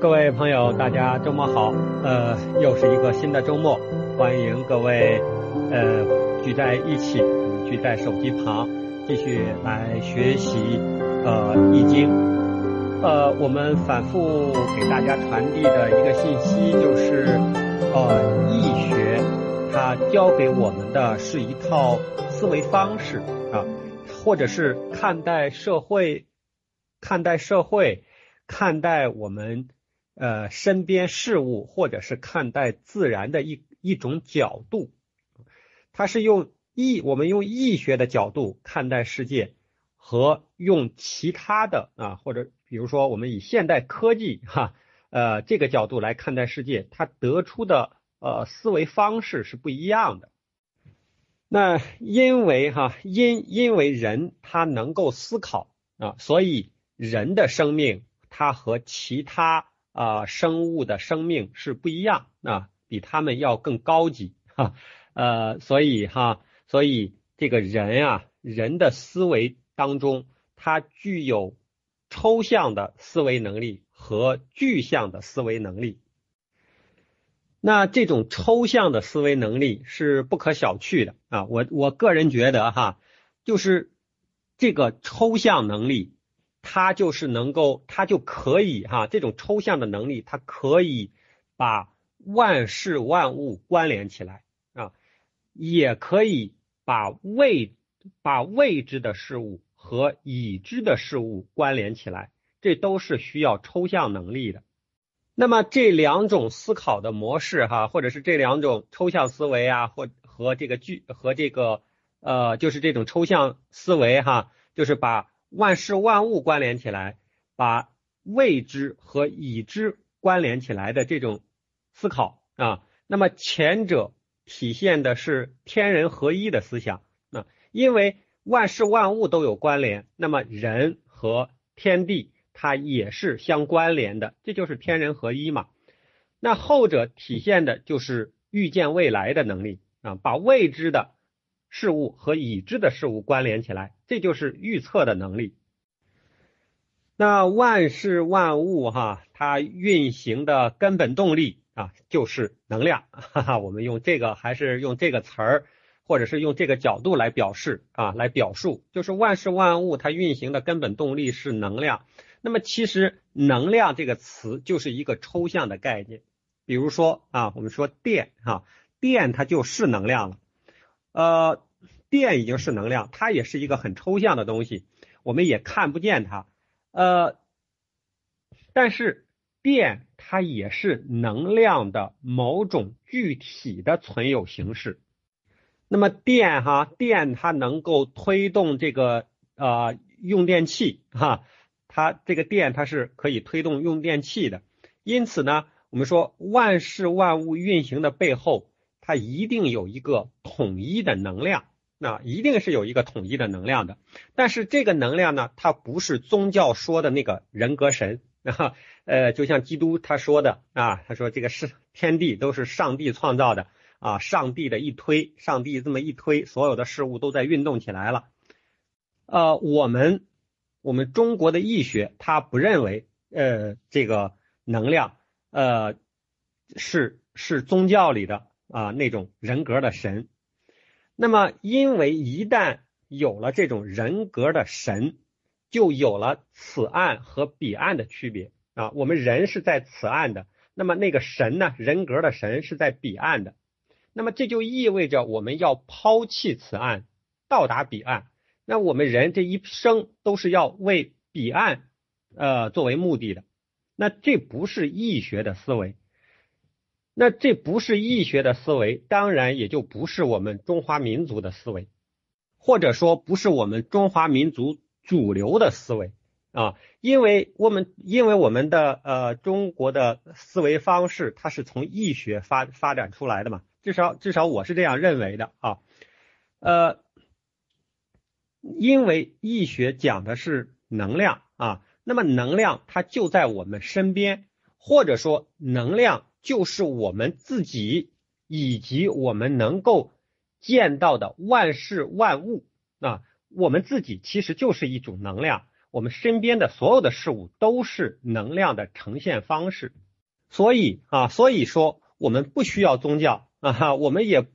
各位朋友，大家周末好。呃，又是一个新的周末，欢迎各位呃聚在一起，聚在手机旁，继续来学习呃易经。呃，我们反复给大家传递的一个信息就是，呃，易学它教给我们的是一套思维方式啊，或者是看待社会、看待社会、看待我们。呃，身边事物或者是看待自然的一一种角度，它是用易我们用易学的角度看待世界，和用其他的啊或者比如说我们以现代科技哈呃这个角度来看待世界，它得出的呃思维方式是不一样的。那因为哈因因为人他能够思考啊，所以人的生命它和其他。啊，生物的生命是不一样啊，比他们要更高级哈。呃，所以哈，所以这个人啊，人的思维当中，他具有抽象的思维能力和具象的思维能力。那这种抽象的思维能力是不可小觑的啊。我我个人觉得哈，就是这个抽象能力。它就是能够，它就可以哈，这种抽象的能力，它可以把万事万物关联起来啊，也可以把未把未知的事物和已知的事物关联起来，这都是需要抽象能力的。那么这两种思考的模式哈，或者是这两种抽象思维啊，或和这个具和这个呃，就是这种抽象思维哈，就是把。万事万物关联起来，把未知和已知关联起来的这种思考啊，那么前者体现的是天人合一的思想啊，因为万事万物都有关联，那么人和天地它也是相关联的，这就是天人合一嘛。那后者体现的就是预见未来的能力啊，把未知的。事物和已知的事物关联起来，这就是预测的能力。那万事万物哈，它运行的根本动力啊，就是能量。哈哈，我们用这个还是用这个词儿，或者是用这个角度来表示啊，来表述，就是万事万物它运行的根本动力是能量。那么其实能量这个词就是一个抽象的概念。比如说啊，我们说电哈，电它就是能量了。呃，电已经是能量，它也是一个很抽象的东西，我们也看不见它。呃，但是电它也是能量的某种具体的存有形式。那么电哈，电它能够推动这个呃用电器哈，它这个电它是可以推动用电器的。因此呢，我们说万事万物运行的背后。它一定有一个统一的能量，那一定是有一个统一的能量的。但是这个能量呢，它不是宗教说的那个人格神啊，呃，就像基督他说的啊，他说这个是天地都是上帝创造的啊，上帝的一推，上帝这么一推，所有的事物都在运动起来了。呃，我们我们中国的易学，他不认为呃这个能量呃是是宗教里的。啊，那种人格的神，那么因为一旦有了这种人格的神，就有了此岸和彼岸的区别啊。我们人是在此岸的，那么那个神呢，人格的神是在彼岸的。那么这就意味着我们要抛弃此岸，到达彼岸。那我们人这一生都是要为彼岸呃作为目的的。那这不是易学的思维。那这不是易学的思维，当然也就不是我们中华民族的思维，或者说不是我们中华民族主流的思维啊，因为我们因为我们的呃中国的思维方式，它是从易学发发展出来的嘛，至少至少我是这样认为的啊，呃，因为易学讲的是能量啊，那么能量它就在我们身边，或者说能量。就是我们自己以及我们能够见到的万事万物啊，我们自己其实就是一种能量，我们身边的所有的事物都是能量的呈现方式。所以啊，所以说我们不需要宗教啊，哈，我们也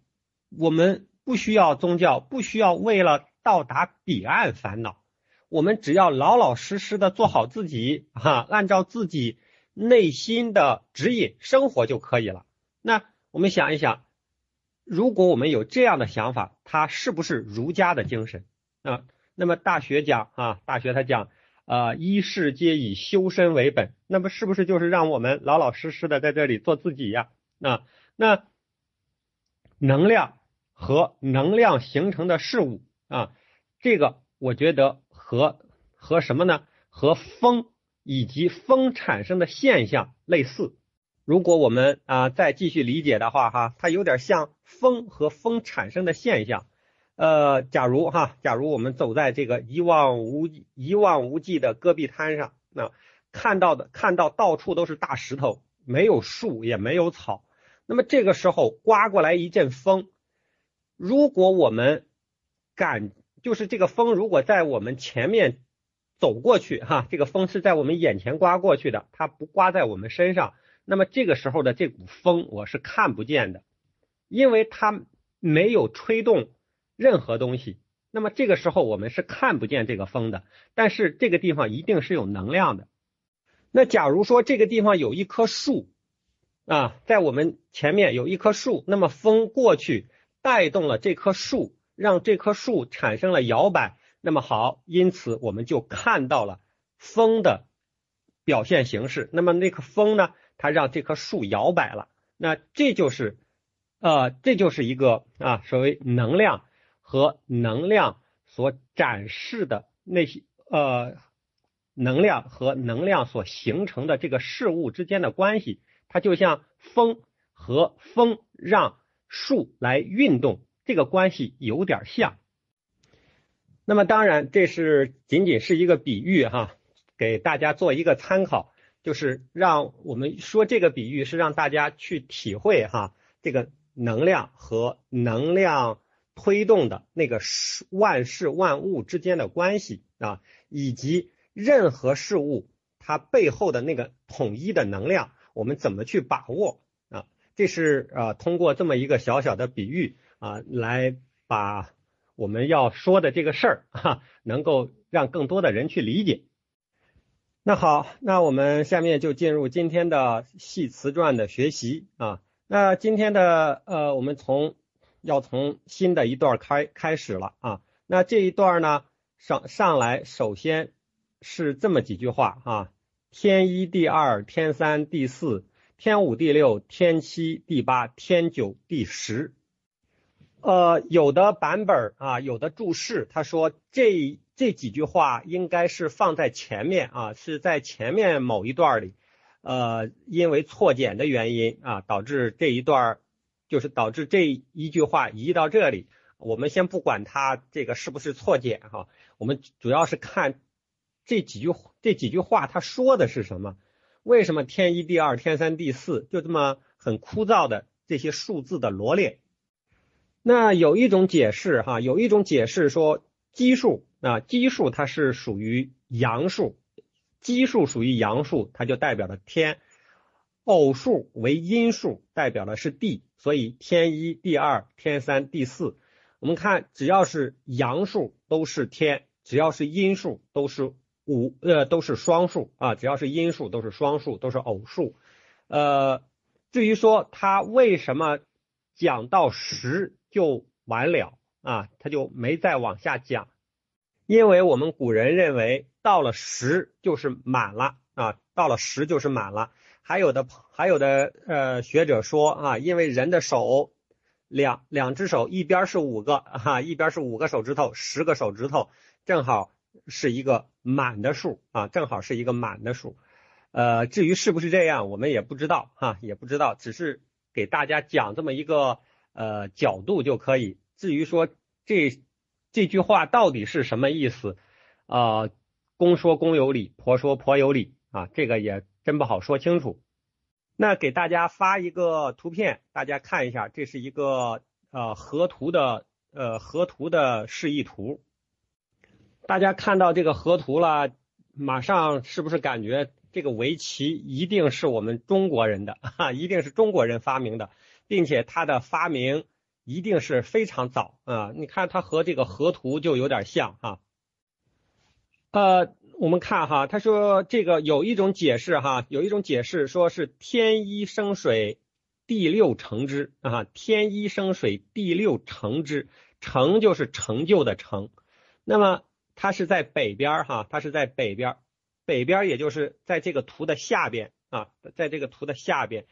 我们不需要宗教，不需要为了到达彼岸烦恼。我们只要老老实实的做好自己哈，按照自己内心的指引生活就可以了。那我们想一想，如果我们有这样的想法，它是不是儒家的精神啊？那么大学讲啊，大学他讲啊，一世皆以修身为本，那么是不是就是让我们老老实实的在这里做自己呀？啊，那能量和能量形成的事物啊，这个我觉得。和和什么呢？和风以及风产生的现象类似。如果我们啊再继续理解的话，哈，它有点像风和风产生的现象。呃，假如哈，假如我们走在这个一望无一望无际的戈壁滩上，那看到的看到到处都是大石头，没有树也没有草。那么这个时候刮过来一阵风，如果我们感就是这个风，如果在我们前面走过去，哈，这个风是在我们眼前刮过去的，它不刮在我们身上。那么这个时候的这股风，我是看不见的，因为它没有吹动任何东西。那么这个时候我们是看不见这个风的，但是这个地方一定是有能量的。那假如说这个地方有一棵树啊，在我们前面有一棵树，那么风过去带动了这棵树。让这棵树产生了摇摆，那么好，因此我们就看到了风的表现形式。那么那棵风呢，它让这棵树摇摆了，那这就是呃，这就是一个啊，所谓能量和能量所展示的那些呃，能量和能量所形成的这个事物之间的关系，它就像风和风让树来运动。这个关系有点像，那么当然这是仅仅是一个比喻哈，给大家做一个参考，就是让我们说这个比喻是让大家去体会哈这个能量和能量推动的那个事万事万物之间的关系啊，以及任何事物它背后的那个统一的能量，我们怎么去把握啊？这是啊通过这么一个小小的比喻。啊，来把我们要说的这个事儿哈，能够让更多的人去理解。那好，那我们下面就进入今天的系辞传的学习啊。那今天的呃，我们从要从新的一段开开始了啊。那这一段呢，上上来首先是这么几句话啊：天一、地二、天三、地四、天五、地六、天七、地八、天九、地十。呃，有的版本啊，有的注释，他说这这几句话应该是放在前面啊，是在前面某一段里，呃，因为错简的原因啊，导致这一段就是导致这一句话移到这里。我们先不管它这个是不是错简哈，我们主要是看这几句这几句话他说的是什么？为什么天一地二天三地四就这么很枯燥的这些数字的罗列？那有一种解释哈，有一种解释说奇数啊，奇数它是属于阳数，奇数属于阳数，它就代表了天；偶数为阴数，代表的是地。所以天一、地二、天三、地四，我们看只要是阳数都是天，只要是阴数都是五呃都是双数啊，只要是阴数都是双数，都是偶数。呃，至于说它为什么讲到十？就完了啊，他就没再往下讲，因为我们古人认为到了十就是满了啊，到了十就是满了。还有的还有的呃学者说啊，因为人的手两两只手一边是五个哈，一边是五个手指头，十个手指头正好是一个满的数啊，正好是一个满的数。呃，至于是不是这样，我们也不知道哈，也不知道，只是给大家讲这么一个。呃，角度就可以。至于说这这句话到底是什么意思啊？公说公有理，婆说婆有理啊，这个也真不好说清楚。那给大家发一个图片，大家看一下，这是一个呃河图的呃河图的示意图。大家看到这个河图了，马上是不是感觉这个围棋一定是我们中国人的 哈，一定是中国人发明的，并且它的发明一定是非常早啊？你看它和这个河图就有点像哈。呃，我们看哈，他说这个有一种解释哈，有一种解释说是天一生水，地六成之啊，天一生水，地六成之，成就是成就的成，那么。它是在北边哈，它是在北边，北边也就是在这个图的下边啊，在这个图的下边，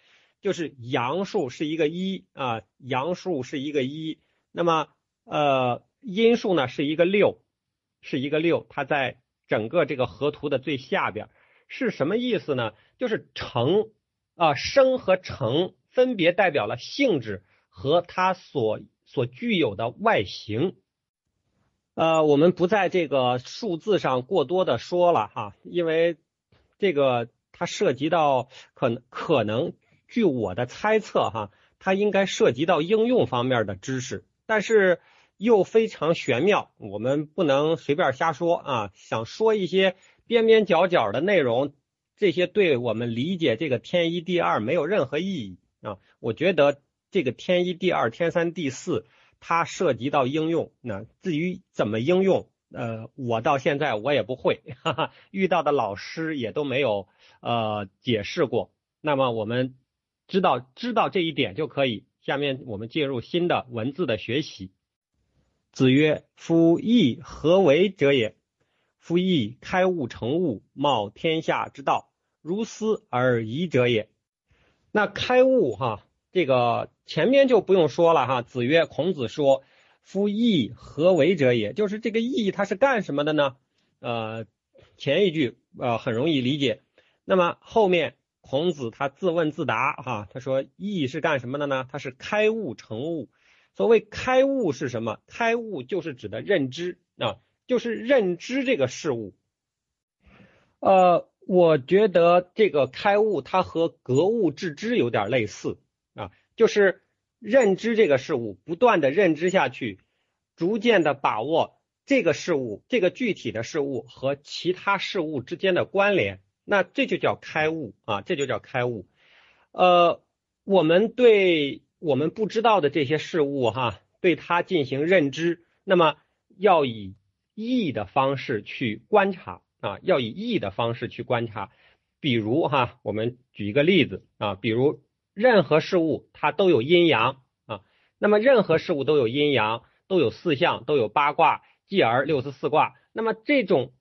就是阳数是一个一啊，阳数是一个一，那么呃阴数呢是一个六，是一个六，它在整个这个河图的最下边，是什么意思呢？就是成啊生和成分别代表了性质和它所所具有的外形。呃，我们不在这个数字上过多的说了哈，因为这个它涉及到可能可能，据我的猜测哈，它应该涉及到应用方面的知识，但是又非常玄妙，我们不能随便瞎说啊。想说一些边边角角的内容，这些对我们理解这个天一地二没有任何意义啊。我觉得这个天一地二天三地四。它涉及到应用，那至于怎么应用，呃，我到现在我也不会，哈哈，遇到的老师也都没有呃解释过。那么我们知道知道这一点就可以。下面我们进入新的文字的学习。子曰：“夫义何为者也？夫义开悟成物，冒天下之道，如斯而已者也。”那开悟哈。这个前面就不用说了哈。子曰：“孔子说，夫义何为者也？就是这个义，它是干什么的呢？呃，前一句呃很容易理解。那么后面孔子他自问自答哈，他说义是干什么的呢？它是开悟成物。所谓开悟是什么？开悟就是指的认知啊，就是认知这个事物。呃，我觉得这个开悟它和格物致知有点类似啊。就是认知这个事物，不断的认知下去，逐渐的把握这个事物，这个具体的事物和其他事物之间的关联，那这就叫开悟啊，这就叫开悟。呃，我们对我们不知道的这些事物哈，对它进行认知，那么要以意的方式去观察啊，要以意的方式去观察。比如哈，我们举一个例子啊，比如。任何事物它都有阴阳啊，那么任何事物都有阴阳，都有四象，都有八卦，继而六十四卦。那么这种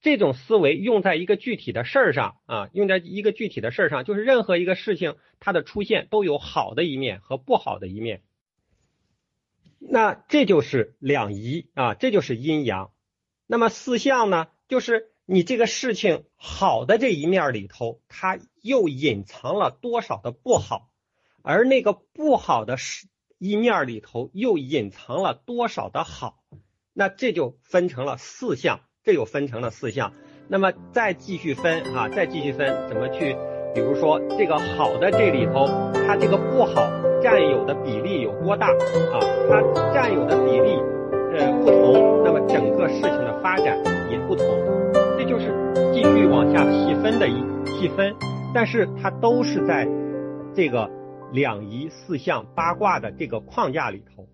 这种思维用在一个具体的事儿上啊，用在一个具体的事儿上，就是任何一个事情它的出现都有好的一面和不好的一面。那这就是两仪啊，这就是阴阳。那么四象呢，就是。你这个事情好的这一面里头，它又隐藏了多少的不好？而那个不好的是一面里头又隐藏了多少的好？那这就分成了四象，这又分成了四项。那么再继续分啊，再继续分怎么去？比如说这个好的这里头，它这个不好占有的比例有多大啊？它占有的比例呃不同，那么整个事情的发展也不同。这就是继续往下细分的一细分，但是它都是在这个两仪四象八卦的这个框架里头。